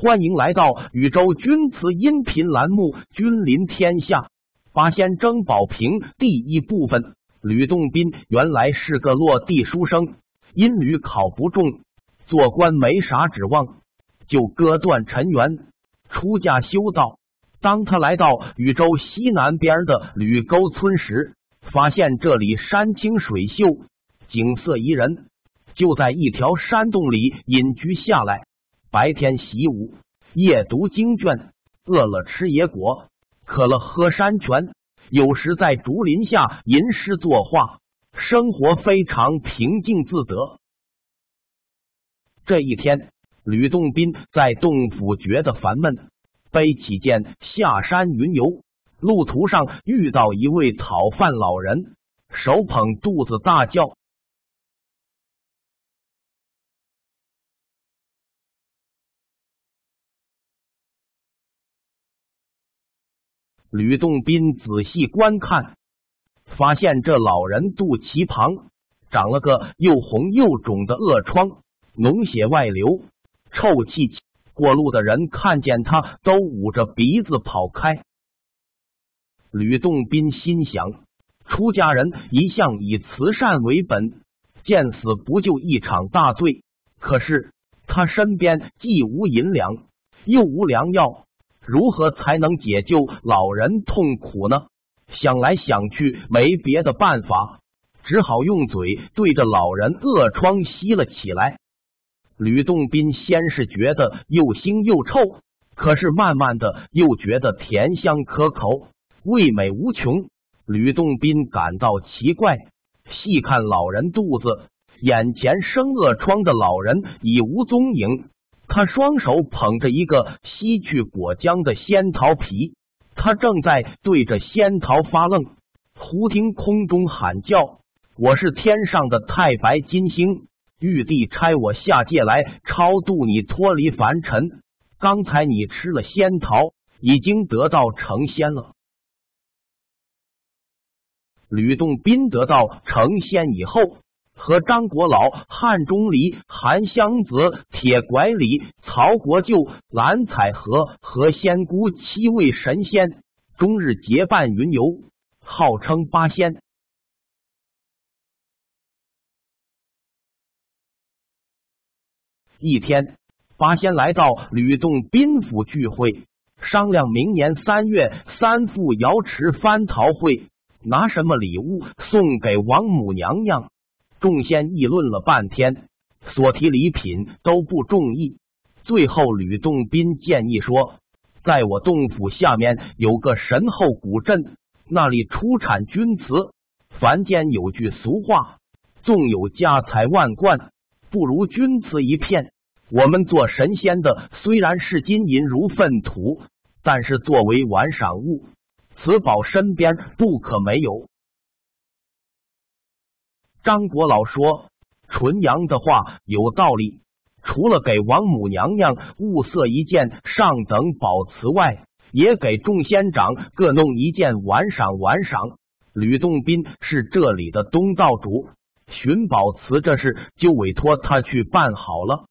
欢迎来到禹州钧瓷音频栏目《君临天下》。八仙争宝瓶第一部分。吕洞宾原来是个落地书生，因屡考不中，做官没啥指望，就割断尘缘，出家修道。当他来到禹州西南边的吕沟村时，发现这里山清水秀，景色宜人，就在一条山洞里隐居下来。白天习武，夜读经卷，饿了吃野果，渴了喝山泉。有时在竹林下吟诗作画，生活非常平静自得。这一天，吕洞宾在洞府觉得烦闷，背起剑下山云游。路途上遇到一位讨饭老人，手捧肚子大叫。吕洞宾仔细观看，发现这老人肚脐旁长了个又红又肿的恶疮，脓血外流，臭气。过路的人看见他都捂着鼻子跑开。吕洞宾心想：出家人一向以慈善为本，见死不救一场大罪。可是他身边既无银两，又无良药。如何才能解救老人痛苦呢？想来想去，没别的办法，只好用嘴对着老人恶疮吸了起来。吕洞宾先是觉得又腥又臭，可是慢慢的又觉得甜香可口，味美无穷。吕洞宾感到奇怪，细看老人肚子，眼前生恶疮的老人已无踪影。他双手捧着一个吸去果浆的仙桃皮，他正在对着仙桃发愣。忽听空中喊叫：“我是天上的太白金星，玉帝差我下界来超度你，脱离凡尘。刚才你吃了仙桃，已经得到成仙了。”吕洞宾得到成仙以后。和张国老、汉钟离、韩湘子、铁拐李、曹国舅、蓝采和和仙姑七位神仙，终日结伴云游，号称八仙。一天，八仙来到吕洞宾府聚会，商量明年三月三赴瑶池蟠桃会，拿什么礼物送给王母娘娘。众仙议论了半天，所提礼品都不中意。最后，吕洞宾建议说：“在我洞府下面有个神后古镇，那里出产钧瓷。凡间有句俗话，纵有家财万贯，不如钧瓷一片。我们做神仙的虽然是金银如粪土，但是作为玩赏物，此宝身边不可没有。”张国老说：“纯阳的话有道理。除了给王母娘娘物色一件上等宝瓷外，也给众仙长各弄一件玩赏玩赏。”吕洞宾是这里的东道主，寻宝瓷这事就委托他去办好了。